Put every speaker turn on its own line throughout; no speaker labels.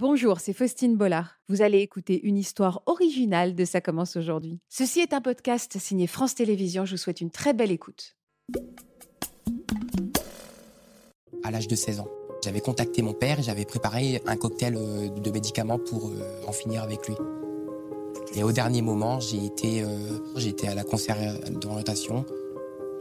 Bonjour, c'est Faustine Bollard. Vous allez écouter une histoire originale de Ça commence aujourd'hui. Ceci est un podcast signé France Télévisions. Je vous souhaite une très belle écoute.
À l'âge de 16 ans, j'avais contacté mon père et j'avais préparé un cocktail euh, de médicaments pour euh, en finir avec lui. Et au dernier moment, j'ai été, euh, à la conseillère d'orientation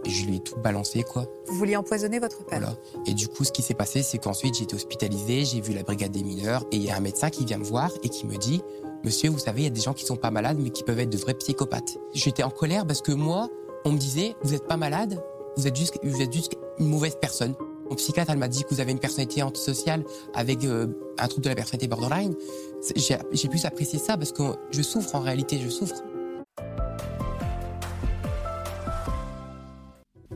et je lui ai tout balancé, quoi.
Vous vouliez empoisonner votre père
Voilà. Et du coup, ce qui s'est passé, c'est qu'ensuite, j'ai été hospitalisé, j'ai vu la brigade des mineurs, et il y a un médecin qui vient me voir et qui me dit Monsieur, vous savez, il y a des gens qui sont pas malades, mais qui peuvent être de vrais psychopathes. J'étais en colère parce que moi, on me disait Vous n'êtes pas malade, vous êtes juste, vous êtes juste une mauvaise personne. Mon psychiatre, elle m'a dit que vous avez une personnalité antisociale avec euh, un trouble de la personnalité borderline. J'ai pu apprécier ça parce que je souffre en réalité, je souffre.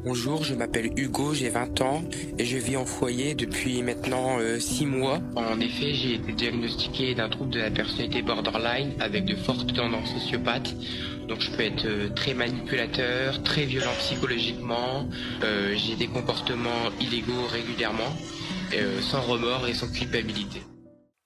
Bonjour, je m'appelle Hugo, j'ai 20 ans et je vis en foyer depuis maintenant 6 mois. En effet, j'ai été diagnostiqué d'un trouble de la personnalité borderline avec de fortes tendances sociopathes. Donc je peux être euh, très manipulateur, très violent psychologiquement, euh, j'ai des comportements illégaux régulièrement, euh, sans remords et sans culpabilité.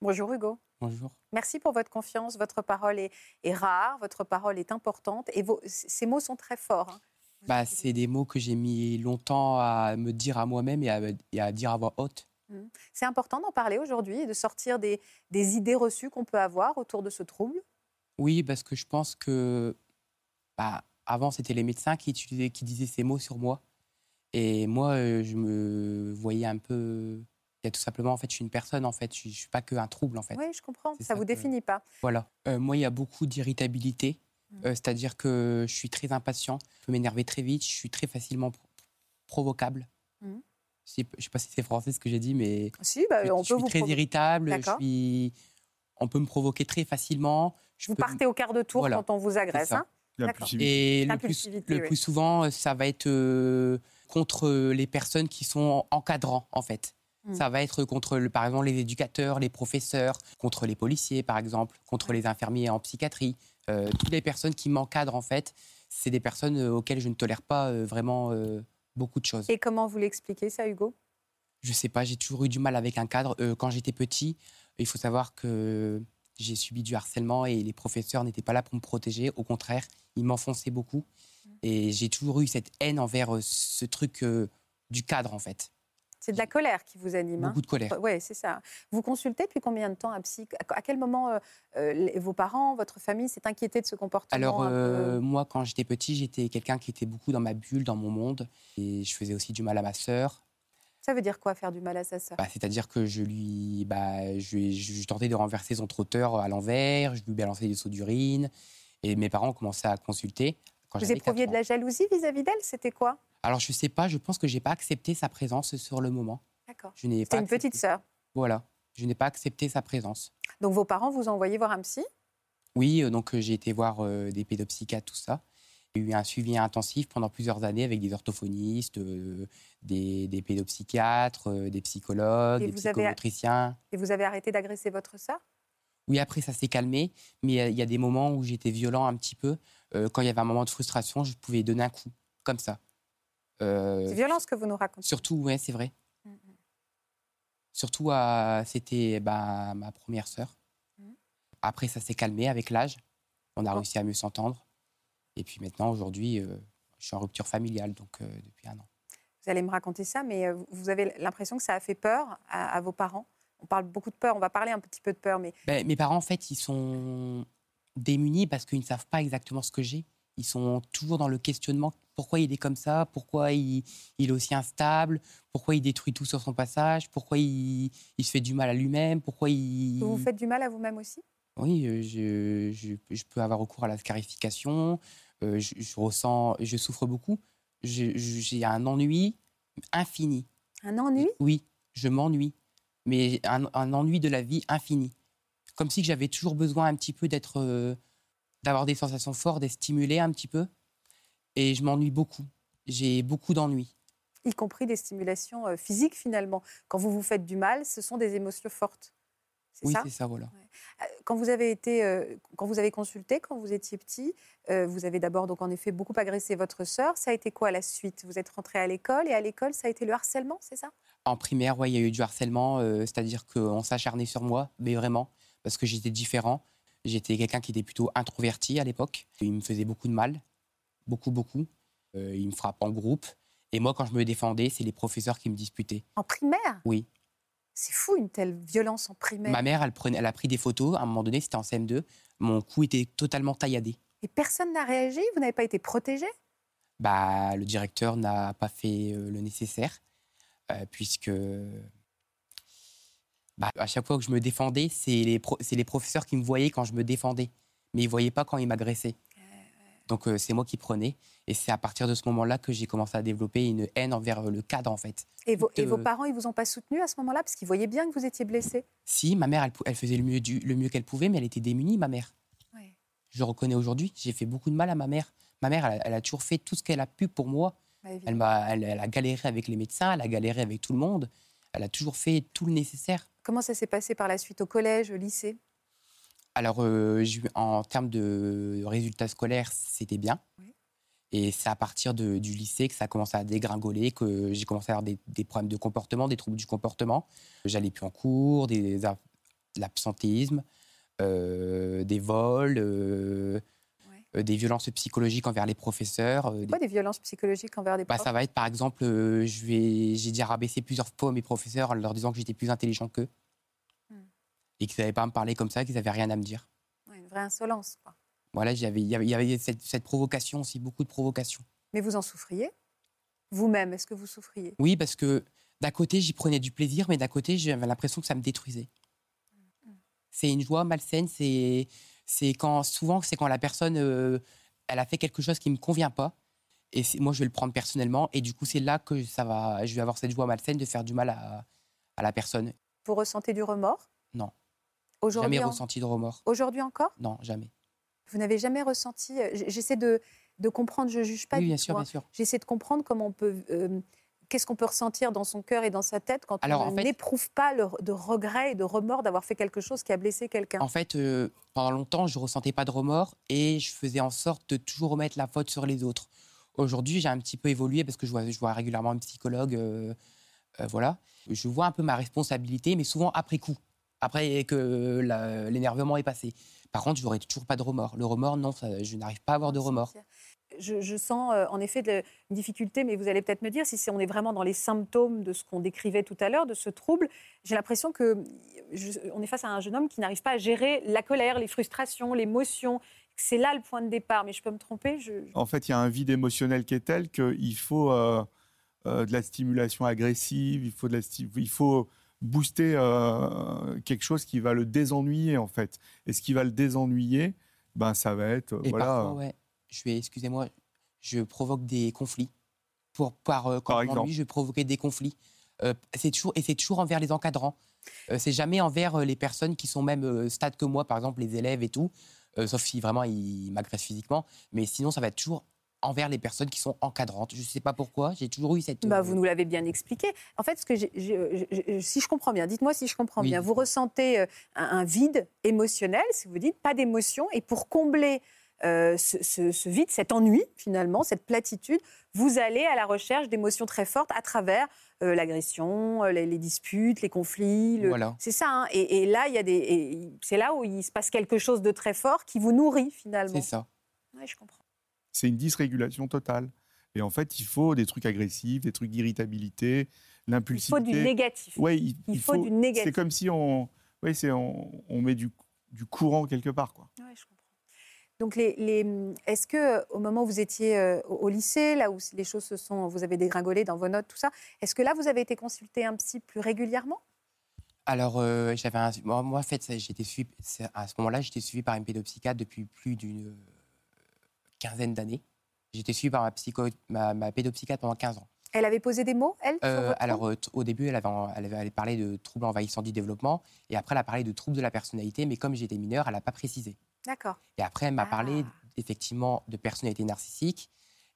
Bonjour Hugo.
Bonjour.
Merci pour votre confiance. Votre parole est, est rare, votre parole est importante et vos, ces mots sont très forts. hein.
Bah, c'est des mots que j'ai mis longtemps à me dire à moi-même et à, et à dire à voix haute.
Mhm. C'est important d'en parler aujourd'hui et de sortir des, des idées reçues qu'on peut avoir autour de ce trouble?
Oui, parce que je pense que bah, avant, c'était les médecins qui, utilisaient, qui disaient ces mots sur moi. Et moi, euh, je me voyais un peu. Il y a tout simplement, en fait, je suis une personne, en fait. Je ne suis pas qu'un trouble, en fait.
Oui, je comprends. Ça
ça
vous
que-
définit pas.
Voilà. Euh, moi, il y a beaucoup d'irritabilité.
Mhm.
Euh, C'est-à-dire que je suis très impatient, je peux m'énerver très vite, je suis très facilement pro- provocable.
Mhm.
Je je sais pas si c'est français ce que j'ai dit, mais
Si, bah,
je,
on
je
peut
suis
vous
très irritable. Je
D'accord.
suis... On peut me provoquer très facilement. Je
Vous
peux-
partez au quart de tour
Voilà,
quand on vous agresse. hein.
Et le, plus, le souvent, ça va être euh, contre les personnes qui sont encadrants, en fait.
Mm.
Ça va être contre, le- par exemple, les éducateurs, les professeurs, contre les policiers, par exemple, contre les infirmiers en psychiatrie. Euh, toutes les personnes qui m'encadrent, en fait, c'est des personnes euh, auxquelles je ne tolère pas euh, vraiment euh, beaucoup de choses.
Et comment vous l'expliquez ça, Hugo?
Je sais pas, j'ai toujours eu du mal avec un cadre. Quand j'étais petit, il faut savoir que j'ai subi du harcèlement et les professeurs n'étaient pas là pour me protéger. Au contraire, ils m'enfonçaient beaucoup. Et j'ai toujours eu cette haine envers ce truc du cadre, en fait.
C'est de la colère qui vous anime. hein
Beaucoup de colère.
Oui, c'est ça. Vous consultez depuis combien de temps un psy? À quel moment euh, euh, vos parents, votre famille s'est inquiété de ce comportement
Alors,
peu-
euh, moi, quand j'étais petit, j'étais quelqu'un qui était beaucoup dans ma bulle, dans mon monde. Et je faisais aussi du mal à ma sœur.
Ça veut dire quoi, faire du mal à sa sœur?
Bah, C'est-à-dire que je lui, bah, je, lui- je- tentais de renverser son trotteur à l'envers, je lui balançais des seaux d'urine. Et mes parents ont commencé à consulter. Quand
Vous éprouviez de la jalousie vis-à-vis d'elle? C'était quoi?
Alors, je sais pas, je pense que j'ai pas accepté sa présence sur le moment.
D'accord.
Je n'ai
C'était
pas
une
accepté-
petite sœur.
Voilà. Je n'ai pas accepté sa présence.
Donc vos parents vous ont envoyé voir un psy?
Oui, euh, donc euh, j'ai été voir euh, des pédopsychiatres, tout ça. J'ai eu un suivi intensif pendant plusieurs années avec des orthophonistes, des, des pédopsychiatres, des psychologues,
Et
des
avez-
psychomotriciens.
et vous avez arrêté d'agresser votre sœur?
Oui, après, ça s'est calmé, mais il y a des moments où j'étais violent un petit peu. Quand il y avait un moment de frustration, je pouvais donner un coup, comme ça. Euh,
C'est violent ce que vous nous racontez.
Surtout, ouais, c'est vrai.
Mhm.
Surtout, à- c'était bah, ma première sœur.
Mhm.
Après, ça s'est calmé avec l'âge. On a réussi à mieux s'entendre. Et puis maintenant, aujourd'hui, euh, je suis en rupture familiale, donc euh, depuis un an.
Vous allez me raconter ça, mais euh, vous avez l'impression que ça a fait peur à, à vos parents? On parle beaucoup de peur, on va parler un petit peu de peur, mais
Ben, mes parents, en fait, ils sont démunis parce qu'ils ne savent pas exactement ce que j'ai. Ils sont toujours dans le questionnement. Pourquoi il est comme ça Pourquoi il, il est aussi instable Pourquoi il détruit tout sur son passage Pourquoi il, il se fait du mal à lui-même Pourquoi il...
vous vous faites du mal à vous-même aussi?
Oui, euh, je, je- je peux avoir recours à la scarification. euh, je, je ressens, je souffre beaucoup. J'ai un ennui infini.
Un ennui?
Oui, je m'ennuie, mais un, un ennui de la vie infini. Comme si j'avais toujours besoin un petit peu d'être, euh, d'avoir des sensations fortes, d'être stimulé un petit peu. Et je m'ennuie beaucoup. J'ai beaucoup d'ennuis.
y compris des stimulations euh, physiques finalement. Quand vous vous faites du mal, ce sont des émotions fortes.
Oui, c'est ça, voilà.
Euh, Quand vous avez été, euh, quand vous avez consulté, quand vous étiez petit, euh, vous avez d'abord donc en effet beaucoup agressé votre sœur. Ça a été quoi la suite? Vous êtes rentré à l'école et à l'école, ça a été le harcèlement, c'est ça?
En primaire, ouais, il y a eu du harcèlement, c'est-à-dire qu'on s'acharnait sur moi, mais vraiment, parce que j'étais différent. J'étais quelqu'un qui était plutôt introverti à l'époque. Il me faisait beaucoup de mal, beaucoup, beaucoup. Euh, il me frappe en groupe. Et moi, quand je me défendais, c'est les professeurs qui me disputaient.
En primaire?
Oui.
C'est fou une telle violence en primaire.
Ma mère, elle, prenait, elle a pris des photos. À un moment donné, c'était en CM2. Mon cou était totalement tailladé.
Et personne n'a réagi? Vous n'avez pas été protégé?
Bah, le directeur n'a pas fait euh, le nécessaire, euh, puisque bah, à chaque fois que je me défendais, c'est les, pro- c'est les professeurs qui me voyaient quand je me défendais, mais ils ne voyaient pas quand ils m'agressaient. Donc euh, c'est moi qui prenais, et c'est à partir de ce moment-là que j'ai commencé à développer une haine envers euh, le cadre, en fait.
et vos, et vos parents, ils vous ont pas soutenu à ce moment-là? Parce qu'ils voyaient bien que vous étiez blessé?
Si, ma mère, elle, faisait le mieux, du- le mieux qu'elle pouvait, mais elle était démunie, ma mère. Je reconnais aujourd'hui, j'ai fait beaucoup de mal à ma mère. Ma mère, elle, a- elle a toujours fait tout ce qu'elle a pu pour moi.
Bah,
Elle, elle, elle a galéré avec les médecins, elle a galéré avec tout le monde. Elle a toujours fait tout le nécessaire.
Comment ça s'est passé par la suite au collège, au lycée?
Alors, euh, en termes de résultats scolaires, c'était bien.
Oui.
Et c'est à partir de- du lycée que ça a commencé à dégringoler, que j'ai commencé à avoir des, des problèmes de comportement, des troubles du comportement. J'allais plus en cours, des, de l'absentéisme, euh, des vols, euh,
Ouais.
des violences psychologiques envers les professeurs. des-
Quoi, des violences psychologiques envers des
Bah,
profs?
ça va être par exemple, je vais, j'ai déjà rabaissé plusieurs fois mes professeurs en leur disant que j'étais plus intelligent qu'eux. Et qu'ils n'avaient pas à me parler comme ça, qu'ils n'avaient rien à me dire.
Ouais, Une vraie insolence. quoi.
Voilà, il y avait, cette, cette provocation aussi, beaucoup de provocation.
Mais vous en souffriez? Vous-même, est-ce que vous souffriez?
Oui, parce que d'un côté, j'y prenais du plaisir, mais d'un côté, j'avais l'impression que ça me détruisait. C'est une joie malsaine, c'est, quand, souvent, c'est quand la personne, euh, elle a fait quelque chose qui ne me convient pas. Et moi, je vais le prendre personnellement. Et du coup, c'est là que ça va, je vais avoir cette joie malsaine de faire du mal à, à la personne.
Vous ressentez du remords?
Non. Jamais
en-
ressenti de remords.
Aujourd'hui encore?
Non, jamais.
Vous n'avez jamais ressenti euh, J'essaie de, de comprendre, je ne juge pas
oui, bien sûr,
hein.
bien sûr.
J'essaie de comprendre comment on peut. euh, Qu'est-ce qu'on peut ressentir dans son cœur et dans sa tête quand
Alors,
on n'éprouve pas le- de regret et de remords d'avoir fait quelque chose qui a blessé quelqu'un
En fait, euh, pendant longtemps, je ressentais pas de remords et je faisais en sorte de toujours remettre la faute sur les autres. Aujourd'hui, j'ai un petit peu évolué parce que je vois, je vois régulièrement un psychologue. euh, voilà. Je vois un peu ma responsabilité, mais souvent après coup, après que la- l'énervement est passé. Par contre, je n'aurai toujours pas de remords. Le remords, non, ça- je n'arrive pas à avoir de remords.
Je, je sens euh, en effet de- une difficulté, mais vous allez peut-être me dire si on est vraiment dans les symptômes de ce qu'on décrivait tout à l'heure, de ce trouble. J'ai l'impression que je- on est face à un jeune homme qui n'arrive pas à gérer la colère, les frustrations, l'émotion. C'est là le point de départ, mais je peux me tromper. Je, je-
En fait, il y a un vide émotionnel qui est tel qu'il faut euh, euh, de la stimulation agressive, il faut, de la sti- il faut booster euh, quelque chose qui va le désennuyer, en fait. Et ce qui va le désennuyer, ben, ça va être... euh,
Et
voilà,
parfois, ouais, je vais, excusez-moi, je provoque des conflits. Pour, par, euh,
Par
je
exemple.
je vais provoquer des conflits. Euh, c'est toujours, et c'est toujours envers les encadrants. C'est jamais envers les personnes qui sont même stade que moi, par exemple les élèves et tout, sauf si vraiment ils m'agressent physiquement. Mais sinon, ça va être toujours envers les personnes qui sont encadrantes. Je ne sais pas pourquoi, j'ai toujours eu cette...
Bah,
euh,
vous nous l'avez bien expliqué. En fait, ce que j'ai- si je comprends bien, dites-moi si je comprends
Oui.
bien, vous ressentez euh, un, un vide émotionnel, si vous dites pas d'émotion, et pour combler euh, ce, ce- ce vide, cet ennui finalement, cette platitude, vous allez à la recherche d'émotions très fortes à travers euh, l'agression, euh, les, les disputes, les conflits. le-
Voilà.
C'est ça. hein. Et, et là, il y a des, c'est là où il se passe quelque chose de très fort qui vous nourrit finalement.
C'est ça.
Ouais, je comprends.
C'est une dysrégulation totale. Et en fait, il faut des trucs agressifs, des trucs d'irritabilité,
Il
l'impulsivité.
faut du négatif.
Ouais, il,
Il
il
faut du négatif.
C'est comme si on, ouais, c'est on, on met du, du courant quelque part, quoi.
Ouais, je comprends. Donc, les, les- est-ce que au moment où vous étiez euh, au lycée, là où les choses se sont, vous avez dégringolé dans vos notes, tout ça, est-ce que là vous avez été consulté un psy plus régulièrement?
Alors, euh, j'avais un- moi, moi, en fait, j'étais suivi, à ce moment-là, j'étais suivi par une pédopsychiatre depuis plus d'une quinzaine d'années. J'étais suivi par ma, psycho, ma, ma pédopsychiatre pendant 15 ans.
Elle avait posé des mots, elle sur
Euh,
votre
alors, euh, au début, elle avait, elle avait elle de troubles envahissants du développement, et après, elle a parlé de troubles de la personnalité, mais comme j'étais mineur, elle n'a pas précisé.
D'accord.
Et après, elle m'a
Ah.
parlé effectivement de personnalité narcissique,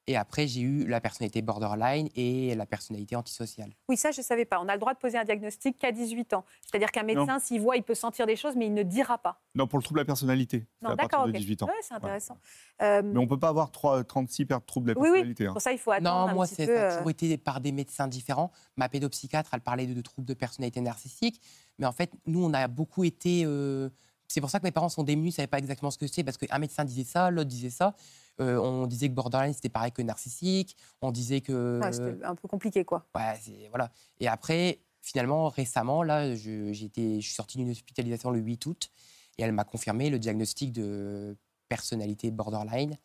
Et après, j'ai eu la personnalité borderline et la personnalité antisociale.
Oui, ça, je ne savais pas. On a le droit de poser un diagnostic qu'à 18 ans. C'est-à-dire qu'un médecin, s'il voit, il peut sentir des choses, mais il ne dira pas.
Non, pour le trouble de la personnalité.
Non, d'accord, de 18 ans. Oui, c'est intéressant.
Euh, mais on ne peut pas avoir 3, 36 troubles de la personnalité.
Oui, oui. Pour ça, il faut attendre
Non, moi,
ça
a toujours été par des médecins différents. Ma pédopsychiatre, elle parlait de, troubles de personnalité narcissique. Mais en fait, nous, on a beaucoup été... Euh, c'est pour ça que mes parents sont démunis, ils ne savaient pas exactement ce que c'est, parce qu'un médecin disait ça, l'autre disait ça. Euh, on disait que borderline, c'était pareil que narcissique. On disait que.
c'était un peu compliqué, quoi.
Ouais, voilà. Et après, finalement, récemment, là, je, je suis sorti d'une hospitalisation le 8 août et elle m'a confirmé le diagnostic de personnalité borderline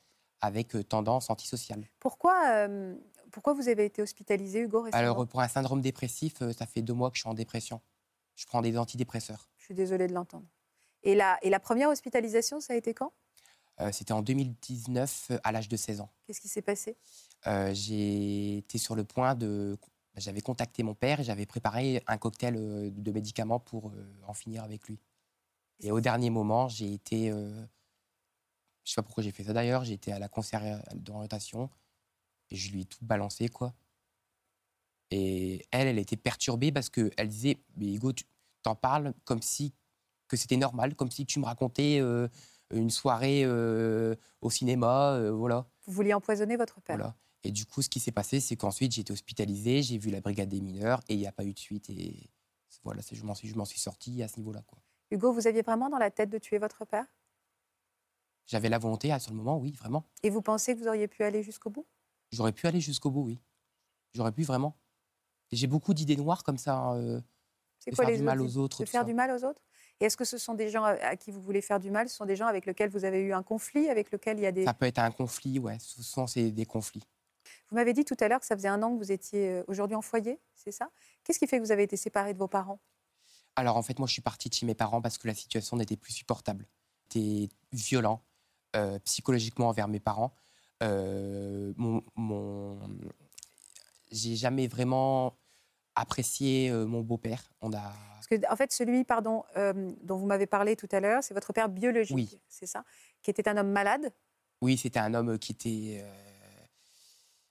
avec euh, tendance antisociale.
Pourquoi, euh, pourquoi vous avez été hospitalisé, Hugo récemment?
Alors, pour un syndrome dépressif, ça fait deux mois que je suis en dépression. Je prends des antidépresseurs.
Je suis désolée de l'entendre. Et la, et la première hospitalisation, ça a été quand?
Euh, c'était en 2019, à l'âge de 16 ans.
Qu'est-ce qui s'est passé?
Euh, J'ai été sur le point de. J'avais contacté mon père et j'avais préparé un cocktail euh, de médicaments pour en finir avec lui. Et au dernier moment, j'ai été. je ne sais pas pourquoi j'ai fait ça d'ailleurs. J'ai été à la conseillère d'orientation et je lui ai tout balancé, quoi. Et elle, elle était perturbée parce qu'elle disait Mais Hugo, tu t'en parles comme si que c'était normal, comme si tu me racontais une soirée euh, au cinéma, euh, voilà.
Vous vouliez empoisonner votre père
Voilà. Et du coup, ce qui s'est passé, c'est qu'ensuite, j'ai été hospitalisé, j'ai vu la brigade des mineurs et il n'y a pas eu de suite. Et voilà, je m'en suis, suis sorti à ce niveau-là.
Hugo, vous aviez vraiment dans la tête de tuer votre père?
J'avais la volonté à ce moment, oui, vraiment.
Et vous pensez que vous auriez pu aller jusqu'au bout?
J'aurais pu aller jusqu'au bout, oui. J'aurais pu vraiment. J'ai beaucoup d'idées noires comme ça. Hein, euh,
c'est quoi faire les du mal aux autres. De faire du mal aux autres? Et est-ce que ce sont des gens à qui vous voulez faire du mal? Ce sont des gens avec lesquels vous avez eu un conflit, avec lesquels il y a des...
Ça peut être un conflit, ouais. Souvent, c'est des conflits.
Vous m'avez dit tout à l'heure que ça faisait un an que vous étiez euh, aujourd'hui en foyer, c'est ça? Qu'est-ce qui fait que vous avez été séparé de vos parents?
Alors, en fait, moi, je suis partie de chez mes parents parce que la situation n'était plus supportable. C'était violent, euh, psychologiquement envers mes parents. Euh, mon, mon... J'ai jamais vraiment apprécié euh, mon beau-père. On a
parce que, en fait, celui pardon, euh, dont vous m'avez parlé tout à l'heure, c'est votre père biologique,
oui.
c'est ça Qui était un homme malade?
Oui, c'était un homme qui était euh,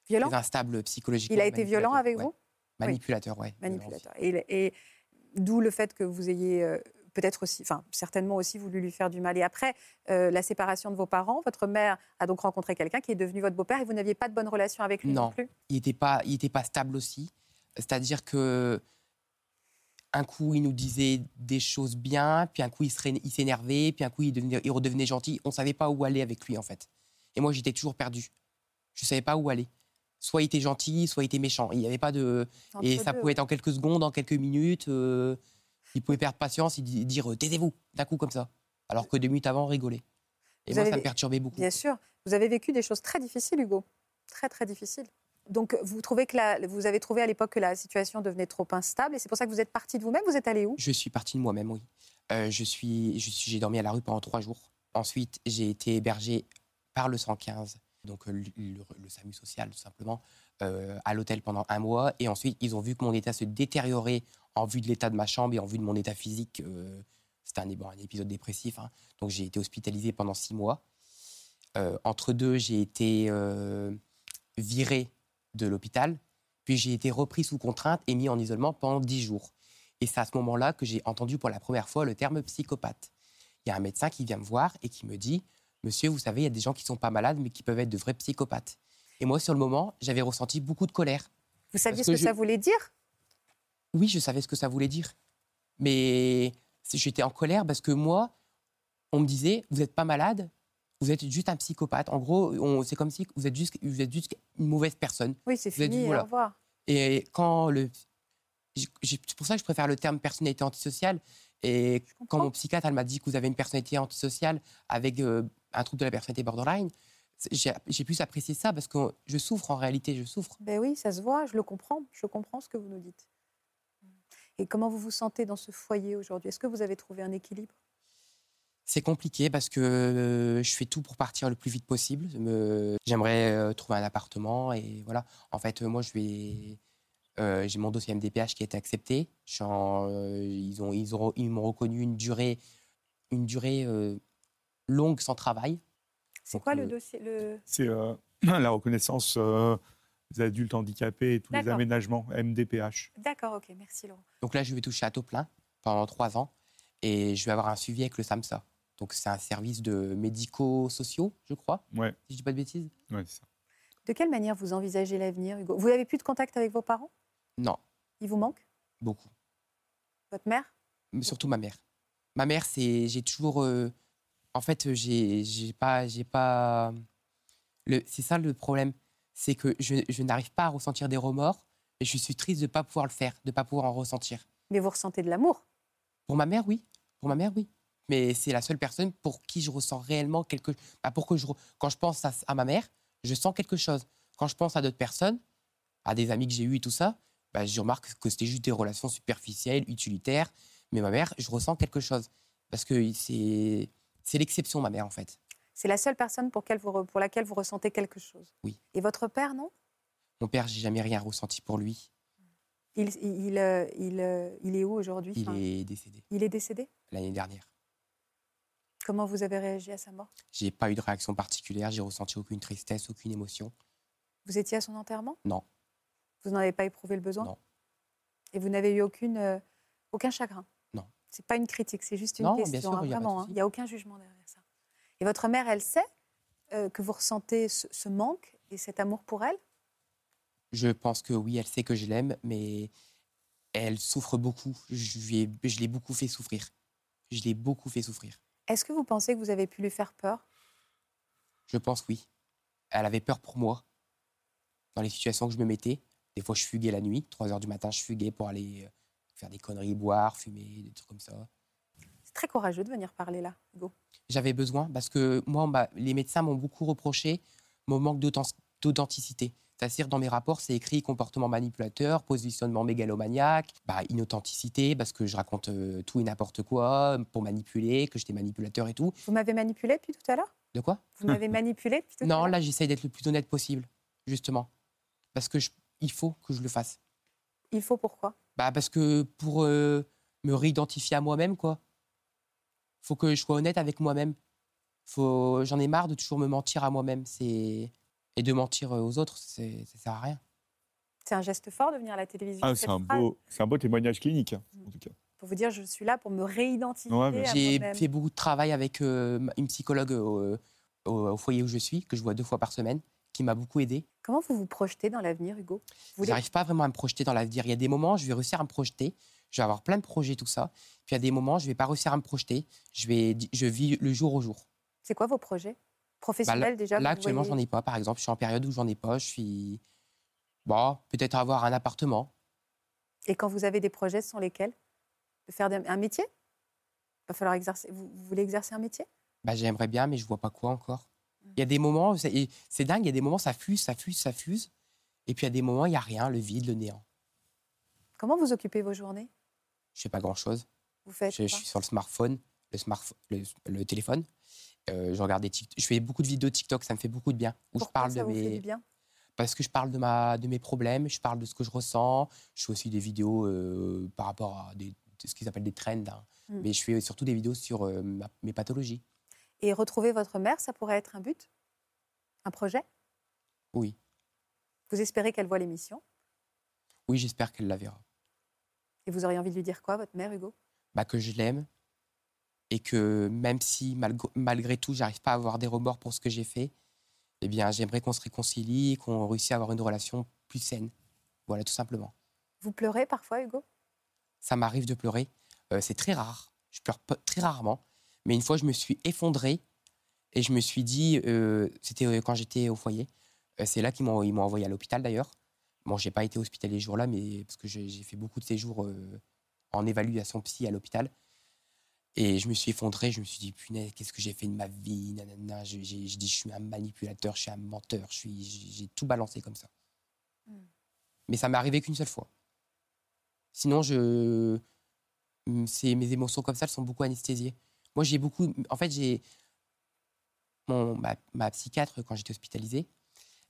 violent,
instable psychologiquement.
Il a été violent avec vous?
Manipulateur, oui.
Manipulateur. Et, d'où le fait que vous ayez euh, peut-être aussi, enfin certainement aussi voulu lui faire du mal. Et après la séparation de vos parents, votre mère a donc rencontré quelqu'un qui est devenu votre beau-père et vous n'aviez pas de bonne relation avec lui non, non plus?
Il n'était pas, il était pas stable aussi. C'est-à-dire que un coup, il nous disait des choses bien, puis un coup, il s'énervait, puis un coup, il, redevenait gentil. On ne savait pas où aller avec lui, en fait. Et moi, j'étais toujours perdu. Je ne savais pas où aller. Soit il était gentil, soit il était méchant. Il n'y avait pas de. et ça pouvait être en quelques secondes, en quelques minutes. Euh, il pouvait perdre patience et dire taisez-vous, d'un coup comme ça. Alors que deux minutes avant, on rigolait. Et moi, ça me perturbait beaucoup.
Bien sûr. Vous avez vécu des choses très difficiles, Hugo. Très, très difficiles. Donc, vous, trouvez que vous avez trouvé à l'époque que la situation devenait trop instable et c'est pour ça que vous êtes parti de vous-même Vous êtes allé où?
Je suis parti de moi-même, oui. Euh, je suis, j'ai dormi à la rue pendant trois jours. Ensuite, j'ai été hébergé par le 115, donc euh, le, SAMU social, tout simplement, euh, à l'hôtel pendant un mois. Et ensuite, ils ont vu que mon état se détériorait en vue de l'état de ma chambre et en vue de mon état physique. C'était un, épisode dépressif. Hein. Donc, j'ai été hospitalisé pendant six mois. entre deux, j'ai été viré de l'hôpital. Puis j'ai été repris sous contrainte et mis en isolement pendant dix jours. Et c'est à ce moment-là que j'ai entendu pour la première fois le terme psychopathe. Il y a un médecin qui vient me voir et qui me dit Monsieur, vous savez, il y a des gens qui sont pas malades, mais qui peuvent être de vrais psychopathes. Et moi, sur le moment, j'avais ressenti beaucoup de colère.
Vous saviez ce que, ça voulait dire?
Oui, je savais ce que ça voulait dire. Mais j'étais en colère parce que moi, on me disait Vous n'êtes pas malade, vous êtes juste un psychopathe. En gros, c'est comme si vous êtes juste, vous êtes juste une mauvaise personne.
Oui, c'est fini, au revoir.
Et quand le. C'est pour ça que je préfère le terme personnalité antisociale. Et quand mon psychiatre m'a dit que vous avez une personnalité antisociale avec euh, un trouble de la personnalité borderline, j'ai pu apprécier ça parce que je souffre en réalité, je souffre.
Ben oui, ça se voit, je le comprends, je comprends ce que vous nous dites. Et comment vous vous sentez dans ce foyer aujourd'hui? Est-ce que vous avez trouvé un équilibre?
C'est compliqué parce que je fais tout pour partir le plus vite possible. J'aimerais trouver un appartement et voilà. En fait, moi, je vais. J'ai mon dossier MDPH qui a été accepté. ils ont, ils ont, ils m'ont reconnu une durée, une durée longue sans travail.
C'est quoi le dossier le...
C'est la reconnaissance euh, des adultes handicapés et tous les
D'accord.
aménagements, MDPH.
D'accord, ok, merci Laurent.
Donc là, je vais toucher à taux plein pendant trois ans et je vais avoir un suivi avec le SAMSA. Donc c'est un service de médico-sociaux, je crois,
Ouais,
si je dis pas de bêtises.
ouais, c'est ça.
De quelle manière vous envisagez l'avenir, Hugo? Vous n'avez plus de contact avec vos parents?
Non,
Ils vous manquent
beaucoup.
Votre mère?
Mais surtout ma mère. Ma mère, c'est j'ai toujours euh, en fait j'ai j'ai pas j'ai pas le c'est ça le problème, c'est que je, je n'arrive pas à ressentir des remords et je suis triste de pas pouvoir le faire, de pas pouvoir en ressentir.
Mais vous ressentez de l'amour?
Pour ma mère, oui. Pour ma mère, oui. Mais c'est la seule personne pour qui je ressens réellement quelque bah, pour que je quand je pense à, à ma mère, je sens quelque chose. Quand je pense à d'autres personnes, à des amis que j'ai eus et tout ça, bah, je remarque que c'était juste des relations superficielles, utilitaires. Mais ma mère, je ressens quelque chose. Parce que c'est c'est l'exception, ma mère, en fait.
C'est la seule personne pour, vous laquelle vous ressentez quelque chose
Oui.
Et votre père, non?
Mon père, j'ai jamais rien ressenti pour lui.
il, il, il, euh, il, euh, il est où aujourd'hui?
Il
Enfin,
est décédé
il est décédé?
L'année dernière.
Comment vous avez réagi à sa mort?
J'ai pas eu de réaction particulière, j'ai ressenti aucune tristesse, aucune émotion.
Vous étiez à son enterrement?
Non.
Vous n'en avez pas éprouvé le besoin?
Non.
Et vous n'avez eu aucune, euh, aucun chagrin?
Non.
C'est pas une critique, c'est juste une
Non, bien
question.
sûr,
hein,
il y a pas de
vraiment, hein. n'y a aucun jugement derrière ça. Et votre mère, elle sait euh, que vous ressentez ce, ce manque et cet amour pour elle?
Je pense que oui, elle sait que je l'aime, mais elle souffre beaucoup. Je l'ai beaucoup fait souffrir. Je l'ai beaucoup fait souffrir.
Est-ce que vous pensez que vous avez pu lui faire peur?
Je pense oui. Elle avait peur pour moi. Dans les situations que je me mettais, des fois je fuguais la nuit, 3 heures du matin, je fuguais pour aller euh, faire des conneries, boire, fumer, des trucs comme ça.
C'est très courageux de venir parler là, Hugo.
J'avais besoin parce que moi, m'a- les médecins m'ont beaucoup reproché mon manque d'authen- d'authenticité. C'est-à-dire, dans mes rapports, c'est écrit comportement manipulateur, positionnement mégalomaniaque, bah, inauthenticité, parce que je raconte euh, tout et n'importe quoi pour manipuler, que j'étais manipulateur et tout.
Vous m'avez manipulé depuis tout à l'heure?
De quoi?
Vous m'avez manipulé depuis tout à
Non,
l'heure?
là, j'essaye d'être le plus honnête possible, justement. Parce que je- il faut que je le fasse.
Il faut pourquoi?
Bah, parce que pour euh, me réidentifier à moi-même, quoi. Faut que je sois honnête avec moi-même. Faut... J'en ai marre de toujours me mentir à moi-même. C'est... Et de mentir euh, aux autres, ça sert à rien.
C'est un geste fort de venir à la télévision.
Ah, c'est un, beau, c'est un beau témoignage clinique, hein, en tout cas.
Pour vous dire, je suis là pour me réidentifier
Ouais,
J'ai fait beaucoup de travail avec euh, une psychologue au, au- au foyer où je suis, que je vois deux fois par semaine, qui m'a beaucoup aidé.
Comment vous vous projetez dans l'avenir, Hugo? Vous voulez-
J'arrive pas vraiment à me projeter dans l'avenir. Il y a des moments, je vais réussir à me projeter. Je vais avoir plein de projets, tout ça. Puis il y a des moments, je vais pas réussir à me projeter. Je, vais, je vis le jour au jour.
C'est quoi vos projets?
Bah,
Professionnels déjà
Là, actuellement,
voyez-
j'en ai pas. Par exemple, je suis en période où j'en ai pas. Je suis. Bon, peut-être avoir un appartement.
Et quand vous avez des projets, ce sont lesquels? De faire un métier? Il va falloir exercer. Vous, vous voulez exercer un métier?
Bah, j'aimerais bien, mais je vois pas quoi encore.
Mmh.
Il y a des moments, c'est dingue, il y a des moments, ça fuse, ça fuse, ça fuse. Et puis il y a des moments, il y a rien, le vide, le néant.
Comment vous occupez vos journées?
Je fais pas grand-chose.
Vous faites
Je, je suis sur le smartphone, le, smartphone, le, le téléphone. Euh, je regarde des Tik- je fais beaucoup de vidéos TikTok, ça me fait beaucoup de bien. Où je
Pourquoi
parle
ça
de
vous fait du bien?
Parce que je parle de ma, de mes problèmes, je parle de ce que je ressens. Je fais aussi des vidéos euh, par rapport à des, ce qu'ils appellent des trends, hein.
Mm.
mais je fais surtout des vidéos sur euh, ma- mes pathologies.
Et retrouver votre mère, ça pourrait être un but? Un projet?
Oui,
Vous espérez qu'elle voit l'émission?
Oui, j'espère qu'elle la verra.
Et vous auriez envie de lui dire quoi, votre mère, Hugo?
Bah, que je l'aime et que même si malg- malgré tout, j'arrive pas à avoir des remords pour ce que j'ai fait, eh bien, j'aimerais qu'on se réconcilie, et qu'on réussisse à avoir une relation plus saine. Voilà, tout simplement.
Vous pleurez parfois, Hugo?
Ça m'arrive de pleurer. Euh, c'est très rare. Je pleure très rarement. Mais une fois, je me suis effondré et je me suis dit, euh, c'était euh, quand j'étais au foyer. Euh, c'est là qu'ils m'ont ils m'ont envoyé à l'hôpital d'ailleurs. Bon, j'ai pas été hospitalisé ce jour-là, mais parce que j'ai j'ai fait beaucoup de séjours en évaluation psy à l'hôpital. Et je me suis effondré, je me suis dit, punaise, qu'est-ce que j'ai fait de ma vie nanana. J'ai- j'ai dit, je suis un manipulateur, je suis un menteur, je suis- j'ai tout balancé comme ça.
Mm.
Mais ça m'est arrivé qu'une seule fois. Sinon, je, Mm, c'est mes émotions comme ça, elles sont beaucoup anesthésiées. Moi, j'ai beaucoup. En fait, j'ai. Mon, ma, ma psychiatre, quand j'étais hospitalisée,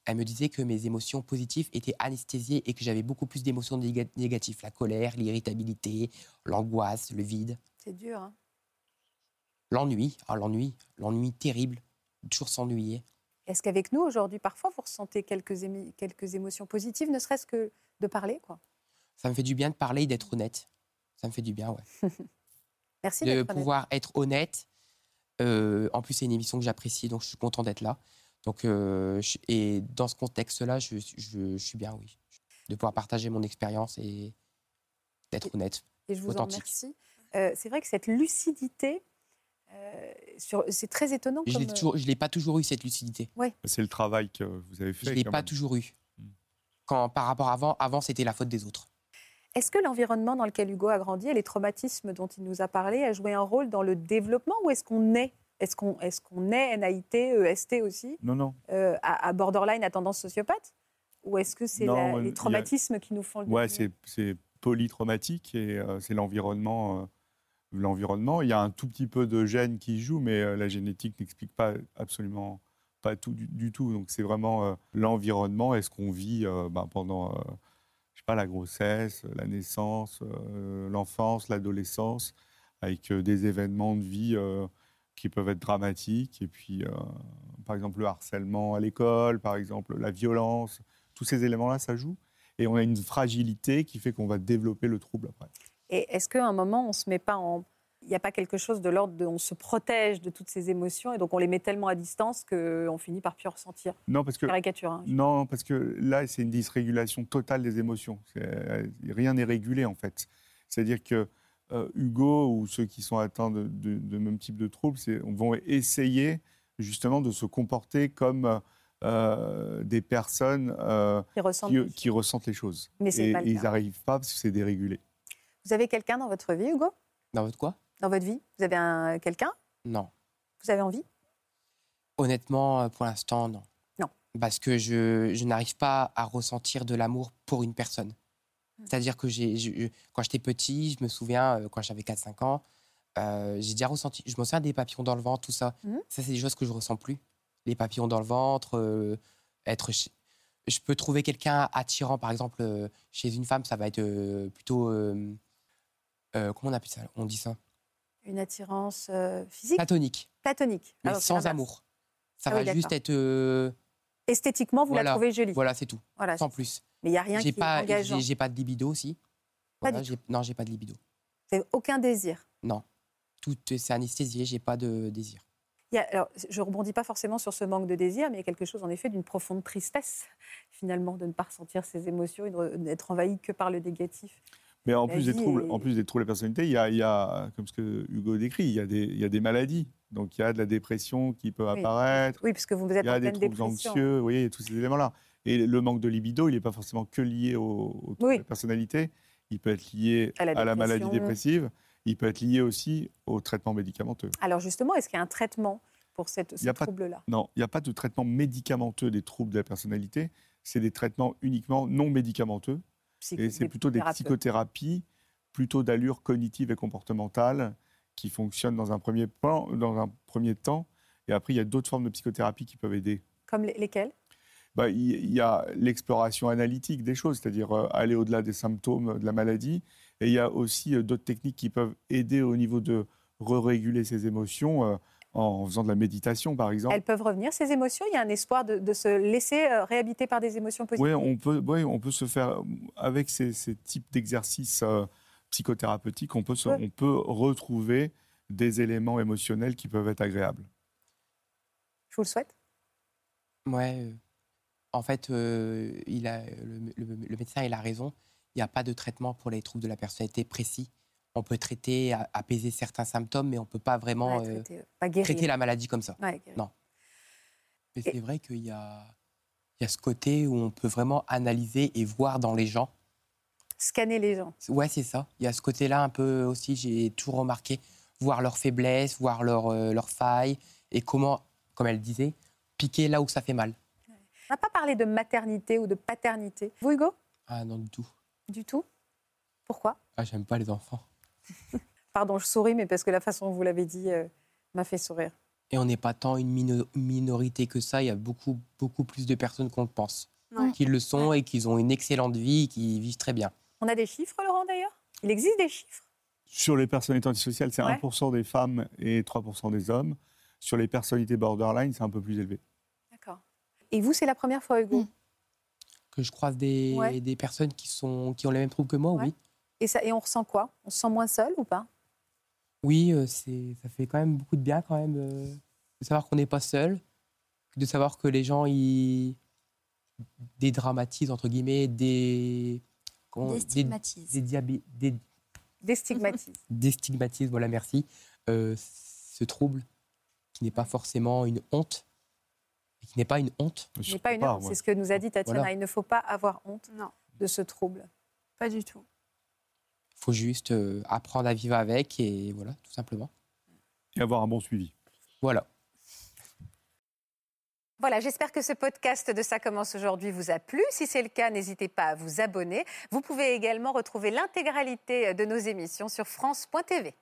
elle me disait que mes émotions positives étaient anesthésiées et que j'avais beaucoup plus d'émotions néga- négatives. La colère, l'irritabilité, l'angoisse, le vide,
C'est dur, hein
l'ennui. Ah, l'ennui, l'ennui terrible. Toujours s'ennuyer.
Est-ce qu'avec nous, aujourd'hui, parfois, vous ressentez quelques, quelques émotions positives, ne serait-ce que de parler quoi?
Ça me fait du bien de parler et d'être honnête. Ça me fait du bien, ouais.
Merci
de pouvoir être honnête. Euh, en plus, c'est une émission que j'apprécie, donc je suis content d'être là. Donc, euh, et dans ce contexte-là, je, je, suis bien, oui. De pouvoir partager mon expérience et d'être honnête.
Et je vous en remercie. Euh, c'est vrai que cette lucidité, c'est très étonnant.
Je ne l'ai pas toujours eu, cette lucidité.
Ouais.
C'est le travail que vous avez fait.
Je ne l'ai pas toujours eu. Hmm. Quand, par rapport à avant, avant c'était la faute des autres.
Est-ce que l'environnement dans lequel Hugo a grandi et les traumatismes dont il nous a parlé a joué un rôle dans le développement ou est-ce qu'on est est-ce qu'on est, qu'on est NAIT, EST aussi
Non, non.
Euh, à, borderline à tendance sociopathe? Ou est-ce que c'est les traumatismes qui nous font le
Ouais, c'est polytraumatique et euh, c'est l'environnement. Euh, l'environnement. Il y a un tout petit peu de gènes qui jouent, mais la génétique n'explique pas absolument pas tout du, tout. Donc c'est vraiment l'environnement. Est-ce qu'on vit ben, pendant pas, la grossesse, la naissance, euh, l'enfance, l'adolescence, avec euh, des événements de vie euh, qui peuvent être dramatiques. Et puis, par exemple, le harcèlement à l'école, par exemple, la violence, tous ces éléments-là, ça joue. Et on a une fragilité qui fait qu'on va développer le trouble après.
Et est-ce qu'à un moment, on ne se met pas en il n'y a pas quelque chose de l'ordre de on se protège de toutes ces émotions et donc on les met tellement à distance qu'on finit par plus ressentir.
Non, parce que
caricature. Hein.
non, parce que là c'est une dysrégulation totale des émotions. Rien n'est régulé en fait. C'est-à-dire que euh, Hugo ou ceux qui sont atteints de, de, même type de troubles, vont essayer justement de se comporter comme euh, des personnes euh, qui, ressentent les choses.
Mais
et, ils n'arrivent pas parce que c'est dérégulé.
Vous avez quelqu'un dans votre vie, Hugo?
Dans votre quoi?
Dans votre vie Vous avez un, quelqu'un?
Non.
Vous avez envie?
Honnêtement, euh, pour l'instant, non.
Non.
Parce que je, je n'arrive pas à ressentir de l'amour pour une personne. Hmm. C'est-à-dire que j'ai, quand j'étais petit, je me souviens, euh, quand j'avais 4-5 ans, euh, j'ai déjà ressenti, je me souviens des papillons dans le ventre, tout ça. Hmm. Ça, c'est des choses que je ressens plus. Les papillons dans le ventre, être. Je peux trouver quelqu'un attirant, par exemple, chez une femme, ça va être plutôt. Comment on appelle ça? On dit ça?
Une attirance euh, physique?
Platonique.
Platonique.
Mais sans amour. Ça ah va juste être. Euh,
Esthétiquement, vous la trouvez jolie.
Voilà, c'est tout. Voilà, sans plus.
Mais il n'y a rien qui
pas,
est engageant.
J'ai pas de libido aussi.
Pas du tout.
Non, j'ai pas de libido.
Vous aucun désir
Non. Tout, c'est anesthésié, j'ai pas de désir.
Il y a, alors, je ne rebondis pas forcément sur ce manque de désir, mais il y a quelque chose en effet d'une profonde tristesse, finalement, de ne pas ressentir ses émotions et d'être envahi que par le négatif.
Mais en plus, des troubles, en plus des troubles de personnalité, il y, a, il y a, comme ce que Hugo décrit, il y, a des, il y a des maladies. Donc il y a de la dépression qui peut apparaître.
Oui, parce que vous, vous êtes
Il y a des troubles anxieux, oui, il y a tous ces éléments-là. Et le manque de libido, il n'est pas forcément que lié au, à la personnalité. Il peut être lié à la, maladie dépressive. Il peut être lié aussi au traitement médicamenteux.
Alors justement, est-ce qu'il y a un traitement pour cette, ce trouble-là?
Non, il n'y a pas de traitement médicamenteux des troubles de la personnalité. C'est des traitements uniquement non médicamenteux et c'est plutôt des psychothérapies, plutôt d'allure cognitive et comportementale, qui fonctionnent dans un premier, plan, dans un premier temps. Et après, il y a d'autres formes de psychothérapie qui peuvent aider.
Comme lesquelles?
Bah, il y a l'exploration analytique des choses, c'est-à-dire euh, aller au-delà des symptômes de la maladie. Et il y a aussi euh, d'autres techniques qui peuvent aider au niveau de re-réguler ses émotions. Euh, en faisant de la méditation, par exemple.
Elles peuvent revenir, ces émotions? Il y a un espoir de, se laisser euh, réhabiter par des émotions positives?
Oui, on peut, oui, on peut se faire, avec ces, types d'exercices euh, psychothérapeutiques, on peut, on peut retrouver des éléments émotionnels qui peuvent être agréables.
Je vous le souhaite.
Ouais. Euh, en fait, il a, le, le, médecin il a raison. Il n'y a pas de traitement pour les troubles de la personnalité précis on peut traiter, apaiser certains symptômes, mais on ne peut pas vraiment euh, traiter, la maladie comme ça. non. Mais c'est vrai qu'il y a, il y a ce côté où on peut vraiment analyser et voir dans les gens.
Scanner les gens.
Ouais, c'est ça. Il y a ce côté-là un peu aussi, j'ai tout remarqué, voir leurs faiblesses, voir leurs leur euh, failles et comment, comme elle disait, piquer là où ça fait mal.
On n'a pas parlé de maternité ou de paternité. Vous, Hugo?
Ah non, du tout.
Du tout? Pourquoi?
Ah, j'aime pas les enfants.
Pardon, je souris, mais parce que la façon dont vous l'avez dit euh, m'a fait sourire.
Et on n'est pas tant une minorité que ça. Il y a beaucoup, beaucoup plus de personnes qu'on le pense, qui le sont et qui ont une excellente vie, qui vivent très bien.
On a des chiffres, Laurent, d'ailleurs? Il existe des chiffres?
Sur les personnalités antisociales, c'est 1% des femmes et 3% des hommes. Sur les personnalités borderline, c'est un peu plus élevé.
D'accord. Et vous, c'est la première fois, Hugo?
Mm. Que je croise des,
Ouais.
des personnes qui, sont, qui ont les mêmes troubles que moi,
Ouais.
oui.
Et, ça, et on ressent quoi? On se sent moins seul ou pas?
Oui, euh, c'est, ça fait quand même beaucoup de bien quand même euh, de savoir qu'on n'est pas seul, de savoir que les gens ils dédramatisent entre guillemets des comment-
Des
des,
stigmatisent.
des diabi- des-
Déstigmatise.
déstigmatisent, voilà merci, euh, ce trouble qui n'est pas forcément une honte et qui n'est pas une honte.
Ce n'est pas une honte, c'est ce que nous a dit Tatiana.
Voilà.
Il ne faut pas avoir honte
Non,
de ce trouble.
pas du tout.
Il faut juste euh, apprendre à vivre avec et voilà, tout simplement.
Et avoir un bon suivi.
Voilà.
Voilà, j'espère que ce podcast de Ça commence aujourd'hui vous a plu. Si c'est le cas, n'hésitez pas à vous abonner. Vous pouvez également retrouver l'intégralité de nos émissions sur France.tv.